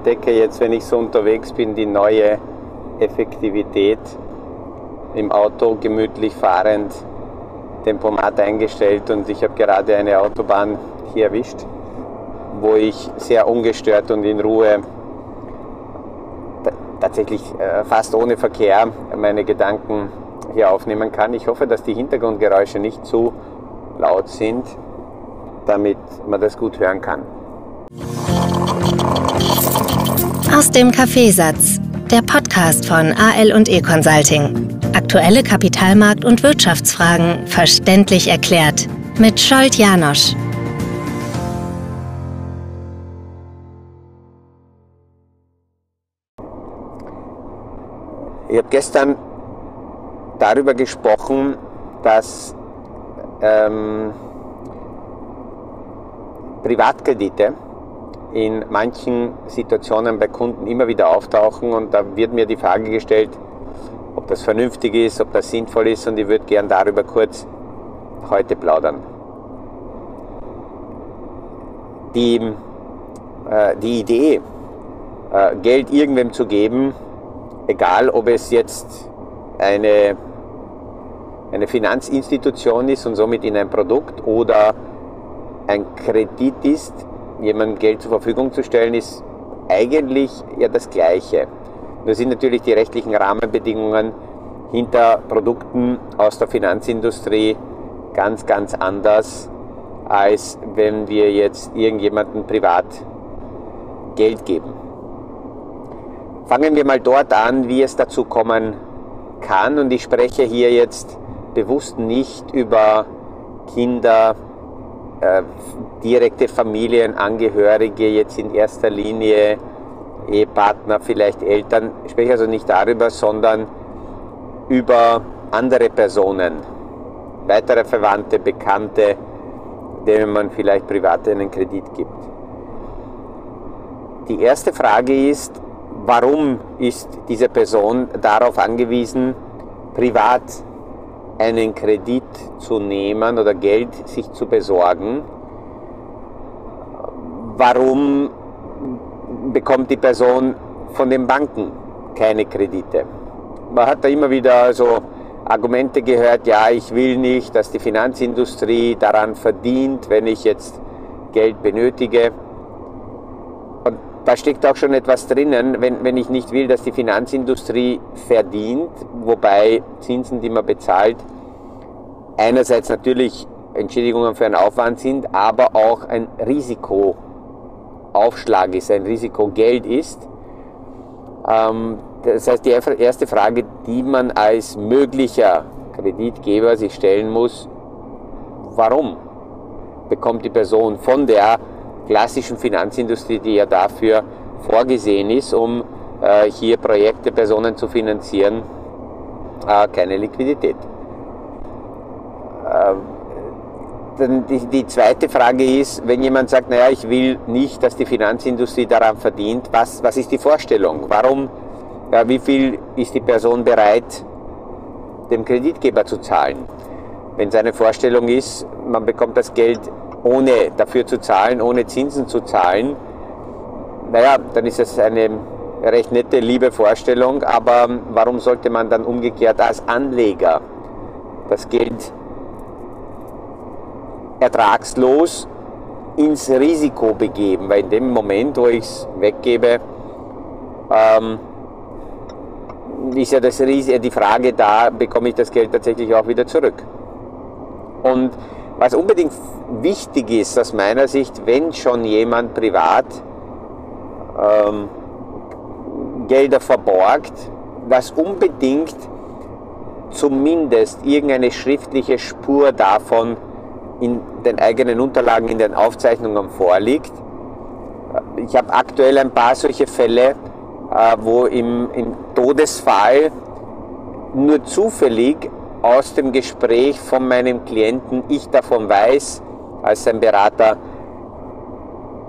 entdecke jetzt, wenn ich so unterwegs bin, die neue Effektivität im Auto gemütlich fahrend, Tempomat eingestellt und ich habe gerade eine Autobahn hier erwischt, wo ich sehr ungestört und in Ruhe tatsächlich äh, fast ohne Verkehr meine Gedanken hier aufnehmen kann. Ich hoffe, dass die Hintergrundgeräusche nicht zu laut sind, damit man das gut hören kann. Aus dem Kaffeesatz, der Podcast von AL und E Consulting. Aktuelle Kapitalmarkt- und Wirtschaftsfragen verständlich erklärt mit Scholt Janosch. Ich habe gestern darüber gesprochen, dass ähm, Privatkredite in manchen Situationen bei Kunden immer wieder auftauchen und da wird mir die Frage gestellt, ob das vernünftig ist, ob das sinnvoll ist und ich würde gern darüber kurz heute plaudern. Die, äh, die Idee, äh, Geld irgendwem zu geben, egal ob es jetzt eine, eine Finanzinstitution ist und somit in ein Produkt oder ein Kredit ist, jemandem Geld zur Verfügung zu stellen, ist eigentlich ja das Gleiche. Nur sind natürlich die rechtlichen Rahmenbedingungen hinter Produkten aus der Finanzindustrie ganz, ganz anders, als wenn wir jetzt irgendjemandem privat Geld geben. Fangen wir mal dort an, wie es dazu kommen kann. Und ich spreche hier jetzt bewusst nicht über Kinder, äh, direkte Familienangehörige, jetzt in erster Linie Ehepartner, vielleicht Eltern. Ich spreche also nicht darüber, sondern über andere Personen, weitere Verwandte, Bekannte, denen man vielleicht privat einen Kredit gibt. Die erste Frage ist, warum ist diese Person darauf angewiesen, privat einen Kredit zu nehmen oder Geld sich zu besorgen? Warum bekommt die Person von den Banken keine Kredite? Man hat da immer wieder so Argumente gehört, ja, ich will nicht, dass die Finanzindustrie daran verdient, wenn ich jetzt Geld benötige da steckt auch schon etwas drinnen, wenn, wenn ich nicht will, dass die Finanzindustrie verdient, wobei Zinsen, die man bezahlt, einerseits natürlich Entschädigungen für einen Aufwand sind, aber auch ein Risikoaufschlag ist, ein Risikogeld ist. Ähm, das heißt, die erste Frage, die man als möglicher Kreditgeber sich stellen muss, warum bekommt die Person von der klassischen Finanzindustrie, die ja dafür vorgesehen ist, um äh, hier Projekte, Personen zu finanzieren, äh, keine Liquidität. Äh, dann die, die, zweite Frage ist, wenn jemand sagt, naja, ich will nicht, dass die Finanzindustrie daran verdient, was, was ist die Vorstellung? Warum, ja, wie viel ist die Person bereit, dem Kreditgeber zu zahlen? Wenn seine Vorstellung ist, man bekommt das Geld ohne dafür zu zahlen, ohne Zinsen zu zahlen, naja, dann ist es eine recht nette, liebe Vorstellung, aber warum sollte man dann umgekehrt als Anleger das Geld ertragslos ins Risiko begeben? Weil in dem Moment, wo ich es weggebe, ähm, ist ja das, die Frage da, bekomme ich das Geld tatsächlich auch wieder zurück? Und was unbedingt wichtig ist aus meiner Sicht, wenn schon jemand privat ähm, Gelder verborgt, dass unbedingt zumindest irgendeine schriftliche Spur davon in den eigenen Unterlagen, in den Aufzeichnungen vorliegt. Ich habe aktuell ein paar solche Fälle, äh, wo im, im Todesfall nur zufällig aus dem Gespräch von meinem Klienten ich davon weiß, als sein Berater,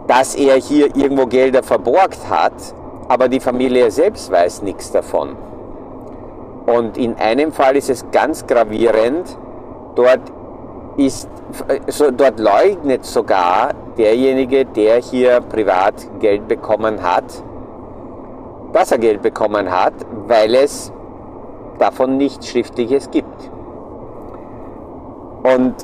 dass er hier irgendwo Gelder verborgt hat, aber die Familie selbst weiß nichts davon. Und in einem Fall ist es ganz gravierend, dort, ist, so, dort leugnet sogar derjenige, der hier privat Geld bekommen hat, dass er Geld bekommen hat, weil es davon nichts Schriftliches gibt. Und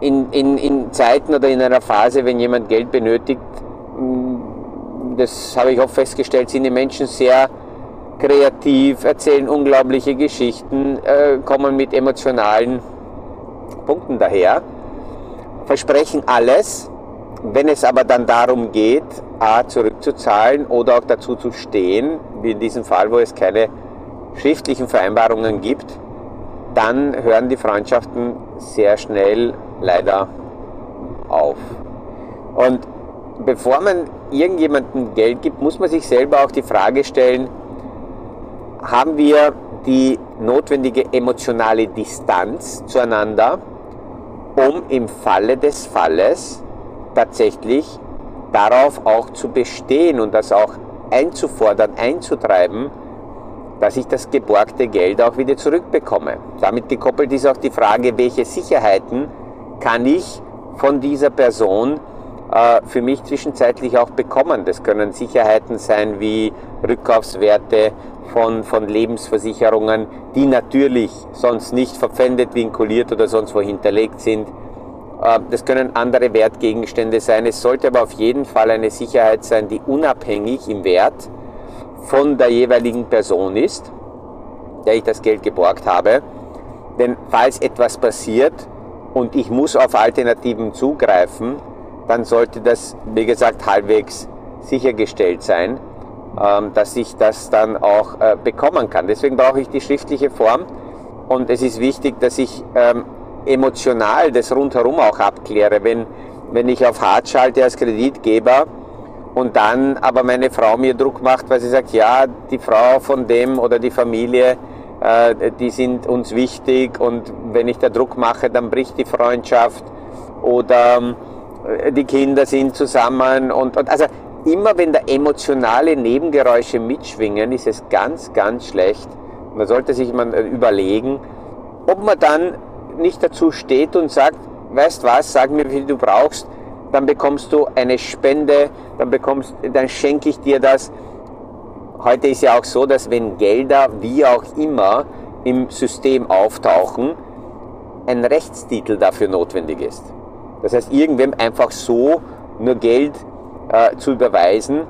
in, in, in Zeiten oder in einer Phase, wenn jemand Geld benötigt, mm, das habe ich oft festgestellt, sind die Menschen sehr kreativ, erzählen unglaubliche Geschichten, äh, kommen mit emotionalen Punkten daher, versprechen alles, wenn es aber dann darum geht, A, zurückzuzahlen oder auch dazu zu stehen, wie in diesem Fall, wo es keine schriftlichen Vereinbarungen gibt, dann hören die Freundschaften sehr schnell leider auf. Und bevor man irgendjemandem Geld gibt, muss man sich selber auch die Frage stellen, haben wir die notwendige emotionale Distanz zueinander, um im Falle des Falles tatsächlich darauf auch zu bestehen und das auch einzufordern, einzutreiben, dass ich das geborgte Geld auch wieder zurückbekomme. Damit gekoppelt ist auch die Frage, welche Sicherheiten kann ich von dieser Person äh, für mich zwischenzeitlich auch bekommen. Das können Sicherheiten sein wie Rückkaufswerte von, von Lebensversicherungen, die natürlich sonst nicht verpfändet, vinkuliert oder sonst wo hinterlegt sind. Äh, das können andere Wertgegenstände sein. Es sollte aber auf jeden Fall eine Sicherheit sein, die unabhängig im Wert von der jeweiligen Person ist, der ich das Geld geborgt habe. Denn falls etwas passiert und ich muss auf Alternativen zugreifen, dann sollte das, wie gesagt, halbwegs sichergestellt sein, ähm, dass ich das dann auch äh, bekommen kann. Deswegen brauche ich die schriftliche Form und es ist wichtig, dass ich ähm, emotional das rundherum auch abkläre. Wenn, wenn ich auf hart schalte als Kreditgeber, und dann aber meine Frau mir Druck macht, weil sie sagt, ja, die Frau von dem oder die Familie, äh, die sind uns wichtig und wenn ich da Druck mache, dann bricht die Freundschaft oder äh, die Kinder sind zusammen und, und also immer wenn da emotionale Nebengeräusche mitschwingen, ist es ganz, ganz schlecht. Man sollte sich mal überlegen, ob man dann nicht dazu steht und sagt, weißt was, sag mir, wie viel du brauchst, dann bekommst du eine Spende, dann bekommst, dann schenke ich dir das. Heute ist ja auch so, dass wenn Gelder wie auch immer im System auftauchen, ein Rechtstitel dafür notwendig ist. Das heißt, irgendwem einfach so nur Geld äh, zu überweisen,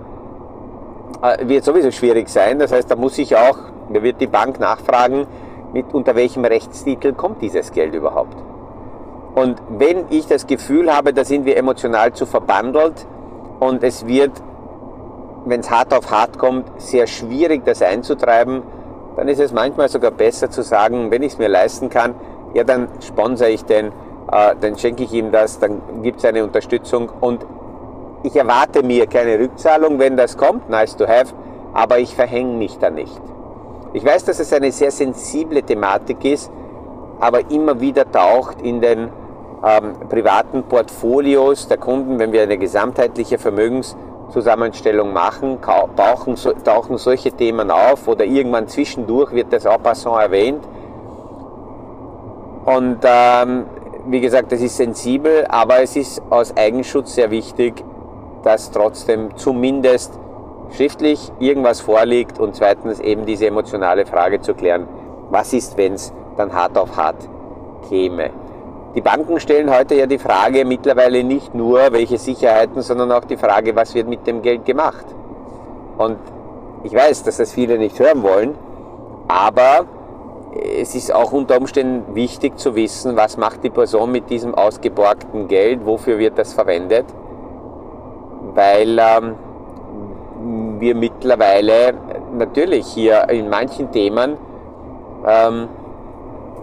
äh, wird sowieso schwierig sein. Das heißt, da muss ich auch, da wird die Bank nachfragen, mit unter welchem Rechtstitel kommt dieses Geld überhaupt. Und wenn ich das Gefühl habe, da sind wir emotional zu verbandelt und es wird, wenn es hart auf hart kommt, sehr schwierig, das einzutreiben, dann ist es manchmal sogar besser zu sagen, wenn ich es mir leisten kann, ja, dann sponsere ich den, äh, dann schenke ich ihm das, dann gibt es eine Unterstützung und ich erwarte mir keine Rückzahlung, wenn das kommt, nice to have, aber ich verhänge mich da nicht. Ich weiß, dass es eine sehr sensible Thematik ist, aber immer wieder taucht in den ähm, privaten Portfolios der Kunden, wenn wir eine gesamtheitliche Vermögenszusammenstellung machen, tauchen, tauchen solche Themen auf oder irgendwann zwischendurch wird das en passant erwähnt. Und ähm, wie gesagt, das ist sensibel, aber es ist aus Eigenschutz sehr wichtig, dass trotzdem zumindest schriftlich irgendwas vorliegt und zweitens eben diese emotionale Frage zu klären, was ist, wenn es dann hart auf hart käme. Die Banken stellen heute ja die Frage mittlerweile nicht nur, welche Sicherheiten, sondern auch die Frage, was wird mit dem Geld gemacht. Und ich weiß, dass das viele nicht hören wollen, aber es ist auch unter Umständen wichtig zu wissen, was macht die Person mit diesem ausgeborgten Geld, wofür wird das verwendet, weil ähm, wir mittlerweile natürlich hier in manchen Themen ähm,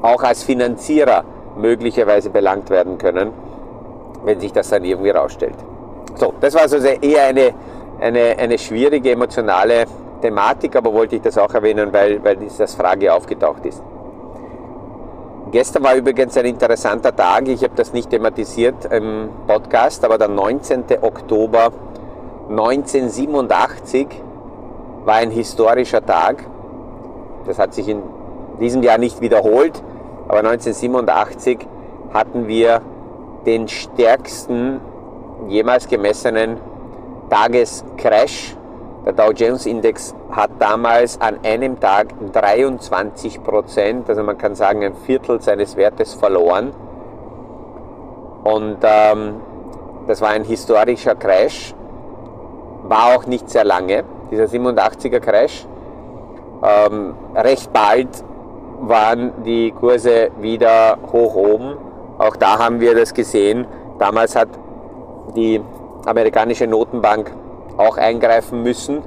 auch als Finanzierer möglicherweise belangt werden können, wenn sich das dann irgendwie rausstellt. So, das war also eher eine, eine, eine schwierige emotionale Thematik, aber wollte ich das auch erwähnen, weil, weil das Frage aufgetaucht ist. Gestern war übrigens ein interessanter Tag, ich habe das nicht thematisiert im Podcast, aber der 19. Oktober 1987 war ein historischer Tag. Das hat sich in diesem Jahr nicht wiederholt, aber 1987 hatten wir den stärksten jemals gemessenen Tagescrash Der Dow Jones Index hat damals an einem Tag 23 Prozent, also man kann sagen ein Viertel seines Wertes verloren. Und ähm, das war ein historischer Crash, war auch nicht sehr lange, dieser 87er Crash. Ähm, recht bald waren die Kurse wieder hoch oben. Auch da haben wir das gesehen. Damals hat die amerikanische Notenbank auch eingreifen müssen.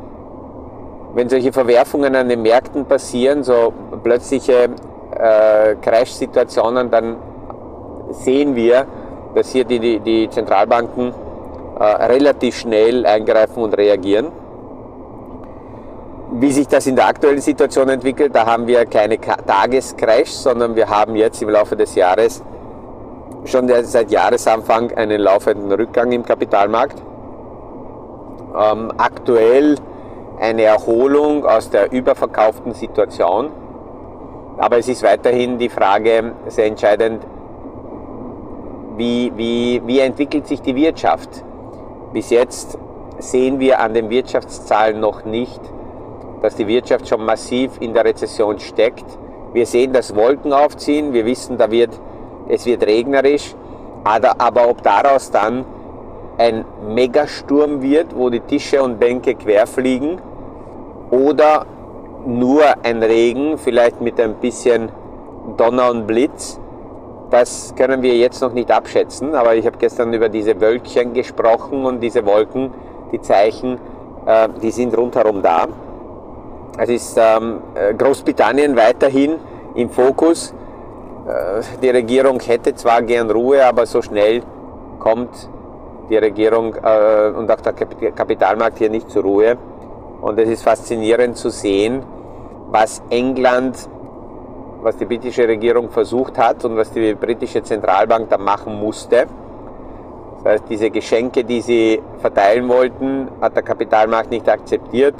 Wenn solche Verwerfungen an den Märkten passieren, so plötzliche äh, Crash-Situationen, dann sehen wir, dass hier die, die, Zentralbanken äh, relativ schnell eingreifen und reagieren. Wie sich das in der aktuellen Situation entwickelt, da haben wir keine Tagescrashs, sondern wir haben jetzt im Laufe des Jahres schon seit Jahresanfang einen laufenden Rückgang im Kapitalmarkt ähm, aktuell eine Erholung aus der überverkauften Situation. Aber es ist weiterhin die Frage sehr entscheidend, wie, wie, wie entwickelt sich die Wirtschaft? Bis jetzt sehen wir an den Wirtschaftszahlen noch nicht, dass die Wirtschaft schon massiv in der Rezession steckt. Wir sehen, dass Wolken aufziehen, wir wissen, da wird, es wird regnerisch, aber, ob daraus dann ein Megasturm wird, wo die Tische und Bänke querfliegen oder nur ein Regen, vielleicht mit ein bisschen Donner und Blitz. Das können wir jetzt noch nicht abschätzen, aber ich habe gestern über diese Wölkchen gesprochen und diese Wolken, die Zeichen, äh, die sind rundherum da. Es ist ähm, äh, Großbritannien weiterhin im Fokus. Äh, die Regierung hätte zwar gern Ruhe, aber so schnell kommt die Regierung äh, und auch der Kapitalmarkt hier nicht zur Ruhe. Und es ist faszinierend zu sehen, was England, was die britische Regierung versucht hat und was die britische Zentralbank da machen musste. Das heißt, diese Geschenke, die sie verteilen wollten, hat der Kapitalmarkt nicht akzeptiert.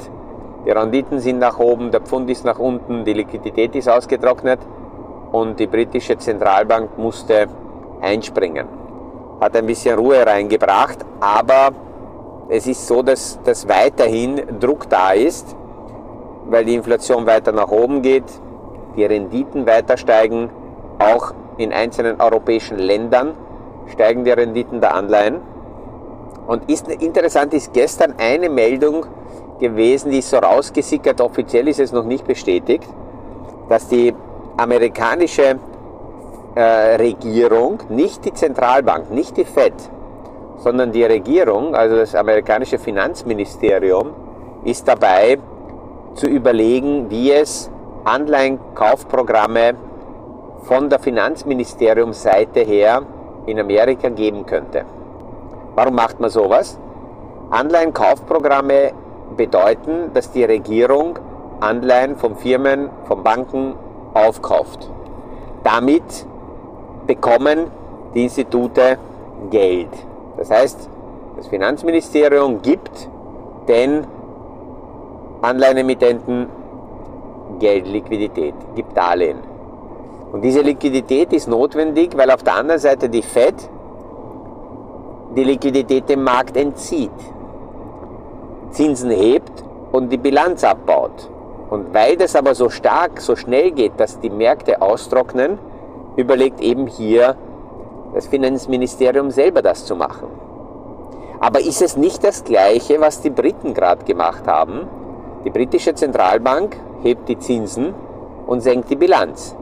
Die Renditen sind nach oben, der Pfund ist nach unten, die Liquidität ist ausgetrocknet und die britische Zentralbank musste einspringen hat ein bisschen Ruhe reingebracht, aber es ist so, dass, dass weiterhin Druck da ist, weil die Inflation weiter nach oben geht, die Renditen weiter steigen, auch in einzelnen europäischen Ländern steigen die Renditen der Anleihen. Und ist interessant ist gestern eine Meldung gewesen, die ist so rausgesickert, offiziell ist es noch nicht bestätigt, dass die amerikanische äh, Regierung, nicht die Zentralbank, nicht die Fed, sondern die Regierung, also das amerikanische Finanzministerium, ist dabei zu überlegen, wie es Anleihenkaufprogramme von der Finanzministeriumsseite her in Amerika geben könnte. Warum macht man sowas? Anleihenkaufprogramme bedeuten, dass die Regierung Anleihen von Firmen, von Banken aufkauft. Damit bekommen die Institute Geld. Das heißt, das Finanzministerium gibt den Anleihenemittenten Geld, Liquidität, gibt Darlehen. Und diese Liquidität ist notwendig, weil auf der anderen Seite die Fed die Liquidität dem Markt entzieht, Zinsen hebt und die Bilanz abbaut. Und weil das aber so stark, so schnell geht, dass die Märkte austrocknen, überlegt eben hier das Finanzministerium selber das zu machen. Aber ist es nicht das Gleiche, was die Briten gerade gemacht haben? Die britische Zentralbank hebt die Zinsen und senkt die Bilanz.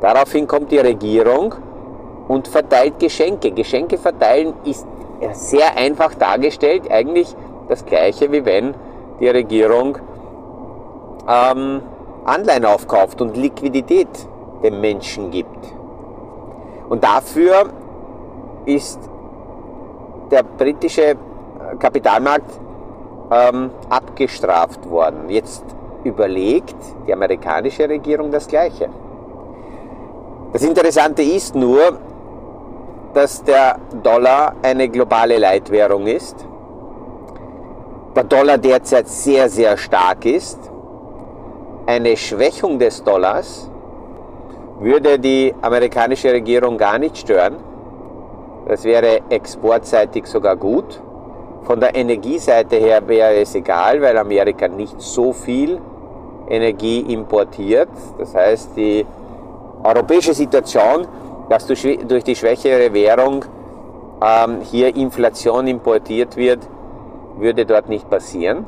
Daraufhin kommt die Regierung und verteilt Geschenke. Geschenke verteilen ist sehr einfach dargestellt, eigentlich das Gleiche, wie wenn die Regierung ähm, Anleihen aufkauft und Liquidität dem Menschen gibt. Und dafür ist der britische Kapitalmarkt ähm, abgestraft worden. Jetzt überlegt die amerikanische Regierung das Gleiche. Das Interessante ist nur, dass der Dollar eine globale Leitwährung ist. Der Dollar derzeit sehr, sehr stark ist. Eine Schwächung des Dollars würde die amerikanische Regierung gar nicht stören. Das wäre exportseitig sogar gut. Von der Energieseite her wäre es egal, weil Amerika nicht so viel Energie importiert. Das heißt, die europäische Situation, dass durch die schwächere Währung ähm, hier Inflation importiert wird, würde dort nicht passieren.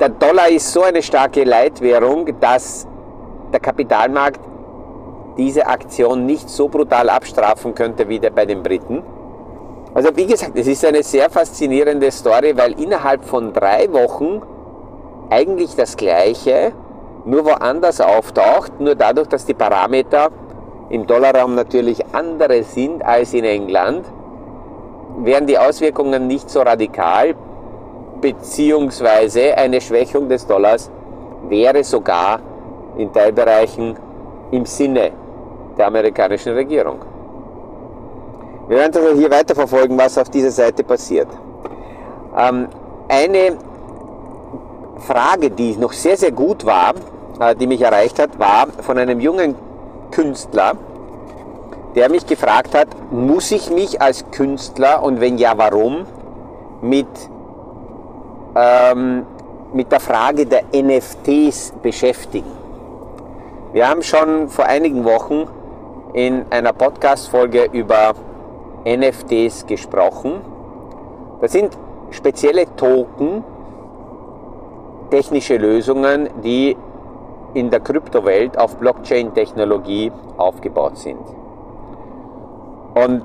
Der Dollar ist so eine starke Leitwährung, dass der Kapitalmarkt diese Aktion nicht so brutal abstrafen könnte wie der bei den Briten. Also wie gesagt, es ist eine sehr faszinierende Story, weil innerhalb von drei Wochen eigentlich das Gleiche, nur woanders auftaucht, nur dadurch, dass die Parameter im Dollarraum natürlich andere sind als in England, wären die Auswirkungen nicht so radikal, beziehungsweise eine Schwächung des Dollars wäre sogar in Teilbereichen im Sinne der amerikanischen Regierung. Wir werden also hier weiterverfolgen, was auf dieser Seite passiert. Ähm, eine Frage, die noch sehr, sehr gut war, äh, die mich erreicht hat, war von einem jungen Künstler, der mich gefragt hat, muss ich mich als Künstler und wenn ja, warum, mit, ähm, mit der Frage der NFTs beschäftigen. Wir haben schon vor einigen Wochen in einer Podcast-Folge über NFTs gesprochen. Das sind spezielle Token, technische Lösungen, die in der Kryptowelt auf Blockchain-Technologie aufgebaut sind. Und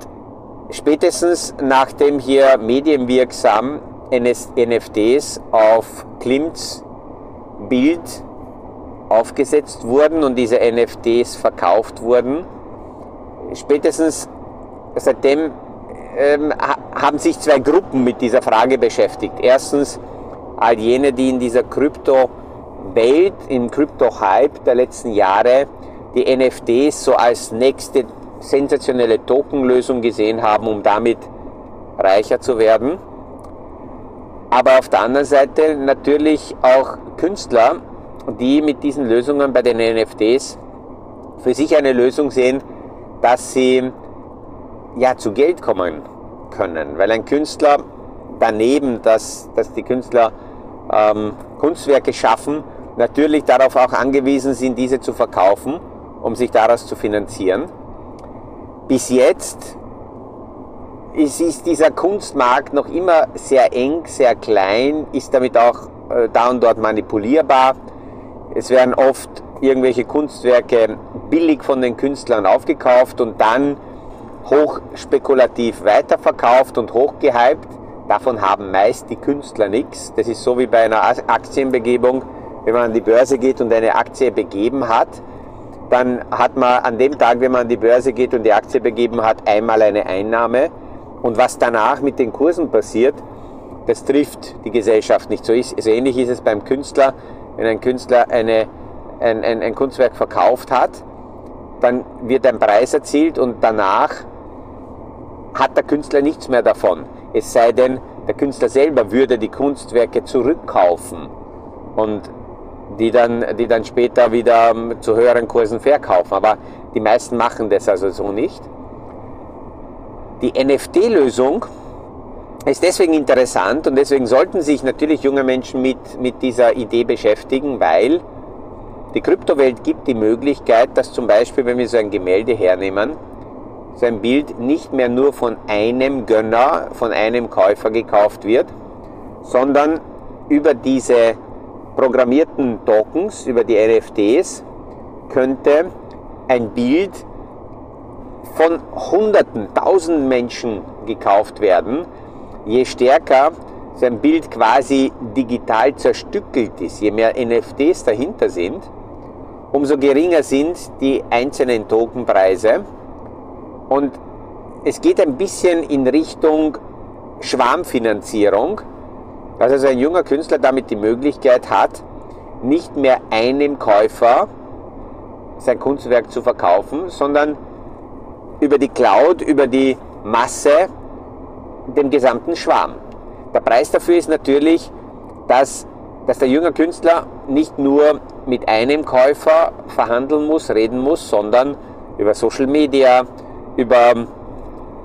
spätestens nachdem hier medienwirksam NFTs auf Klimts Bild aufgesetzt wurden und diese NFTs verkauft wurden, spätestens seitdem ähm, haben sich zwei Gruppen mit dieser Frage beschäftigt. Erstens all jene, die in dieser Krypto-Welt, im Krypto-Hype der letzten Jahre die NFTs so als nächste sensationelle Tokenlösung gesehen haben, um damit reicher zu werden. Aber auf der anderen Seite natürlich auch Künstler, die mit diesen Lösungen bei den NFTs für sich eine Lösung sehen, dass sie ja, zu Geld kommen können. Weil ein Künstler daneben, dass, dass die Künstler ähm, Kunstwerke schaffen, natürlich darauf auch angewiesen sind, diese zu verkaufen, um sich daraus zu finanzieren. Bis jetzt ist, ist dieser Kunstmarkt noch immer sehr eng, sehr klein, ist damit auch äh, da und dort manipulierbar. Es werden oft irgendwelche Kunstwerke billig von den Künstlern aufgekauft und dann hochspekulativ weiterverkauft und hochgehypt. Davon haben meist die Künstler nichts. Das ist so wie bei einer Aktienbegebung. Wenn man an die Börse geht und eine Aktie begeben hat, dann hat man an dem Tag, wenn man an die Börse geht und die Aktie begeben hat, einmal eine Einnahme. Und was danach mit den Kursen passiert, das trifft die Gesellschaft nicht. So, ist, so ähnlich ist es beim Künstler. Wenn ein Künstler eine, ein, ein, ein Kunstwerk verkauft hat, dann wird ein Preis erzielt und danach hat der Künstler nichts mehr davon. Es sei denn, der Künstler selber würde die Kunstwerke zurückkaufen und die dann, die dann später wieder zu höheren Kursen verkaufen. Aber die meisten machen das also so nicht. Die NFT-Lösung ist deswegen interessant und deswegen sollten sich natürlich junge Menschen mit, mit dieser Idee beschäftigen, weil die Kryptowelt gibt die Möglichkeit, dass zum Beispiel, wenn wir so ein Gemälde hernehmen, sein Bild nicht mehr nur von einem Gönner, von einem Käufer gekauft wird, sondern über diese programmierten Tokens, über die NFTs, könnte ein Bild von Hunderten, Tausenden Menschen gekauft werden. Je stärker sein Bild quasi digital zerstückelt ist, je mehr NFTs dahinter sind, umso geringer sind die einzelnen Tokenpreise und es geht ein bisschen in Richtung Schwarmfinanzierung, dass also ein junger Künstler damit die Möglichkeit hat, nicht mehr einem Käufer sein Kunstwerk zu verkaufen, sondern über die Cloud, über die Masse, dem gesamten Schwarm. Der Preis dafür ist natürlich, dass, dass der junge Künstler nicht nur mit einem Käufer verhandeln muss, reden muss, sondern über Social Media, über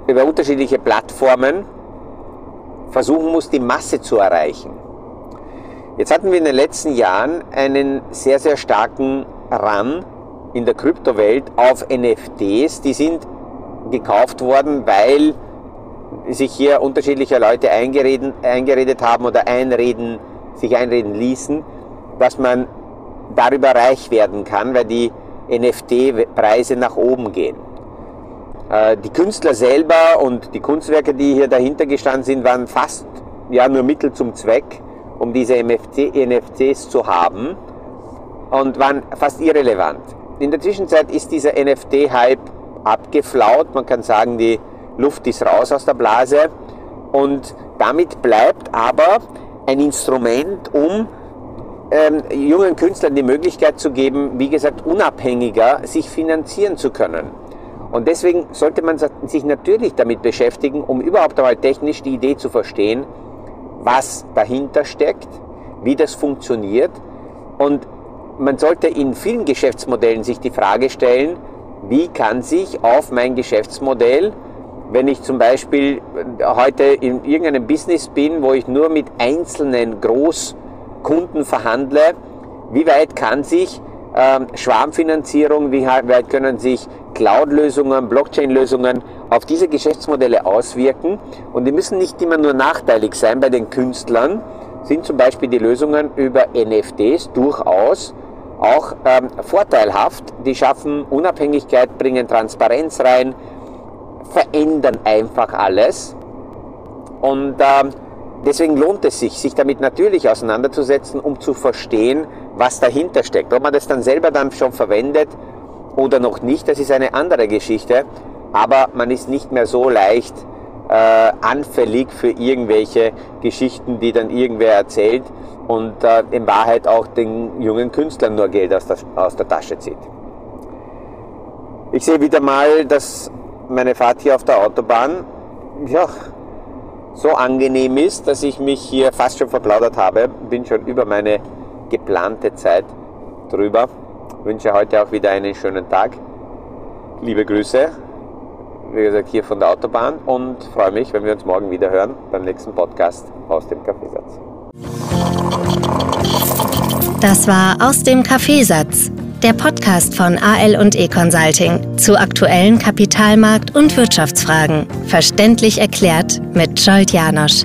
über unterschiedliche Plattformen versuchen muss, die Masse zu erreichen. Jetzt hatten wir in den letzten Jahren einen sehr, sehr starken Run in der Kryptowelt auf NFTs. Die sind gekauft worden, weil sich hier unterschiedliche Leute eingeredet, eingeredet haben oder einreden, sich einreden ließen, dass man darüber reich werden kann, weil die NFT-Preise nach oben gehen. Äh, die Künstler selber und die Kunstwerke, die hier dahinter gestanden sind, waren fast ja, nur Mittel zum Zweck, um diese NFT, NFTs zu haben und waren fast irrelevant. In der Zwischenzeit ist dieser NFT-Hype abgeflaut. Man kann sagen, die Luft ist raus aus der Blase. Und damit bleibt aber ein Instrument, um ähm, jungen Künstlern die Möglichkeit zu geben, wie gesagt, unabhängiger sich finanzieren zu können. Und deswegen sollte man sich natürlich damit beschäftigen, um überhaupt einmal technisch die Idee zu verstehen, was dahinter steckt, wie das funktioniert. Und man sollte in vielen Geschäftsmodellen sich die Frage stellen, wie kann sich auf mein Geschäftsmodell, wenn ich zum Beispiel heute in irgendeinem Business bin, wo ich nur mit einzelnen Großkunden verhandle, wie weit kann sich ähm, Schwarmfinanzierung, wie weit können sich Cloud-Lösungen, Blockchain-Lösungen auf diese Geschäftsmodelle auswirken. Und die müssen nicht immer nur nachteilig sein bei den Künstlern, sind zum Beispiel die Lösungen über NFTs durchaus auch ähm, vorteilhaft. Die schaffen Unabhängigkeit, bringen Transparenz rein, verändern einfach alles. Und ähm, deswegen lohnt es sich, sich damit natürlich auseinanderzusetzen, um zu verstehen, was dahinter steckt. Ob man das dann selber dann schon verwendet oder noch nicht, das ist eine andere Geschichte. Aber man ist nicht mehr so leicht äh, anfällig für irgendwelche Geschichten, die dann irgendwer erzählt und äh, in Wahrheit auch den jungen Künstlern nur Geld aus der, aus der Tasche zieht. Ich sehe wieder mal, dass meine Fahrt hier auf der Autobahn ja, so angenehm ist, dass ich mich hier fast schon verplaudert habe. Bin schon über meine geplante Zeit drüber. Wünsche heute auch wieder einen schönen Tag. Liebe Grüße, wie gesagt, hier von der Autobahn und freue mich, wenn wir uns morgen wieder hören beim nächsten Podcast aus dem Kaffeesatz. Das war aus dem Kaffeesatz, der Podcast von AL und E Consulting zu aktuellen Kapitalmarkt- und Wirtschaftsfragen, verständlich erklärt mit Scholt Janosch.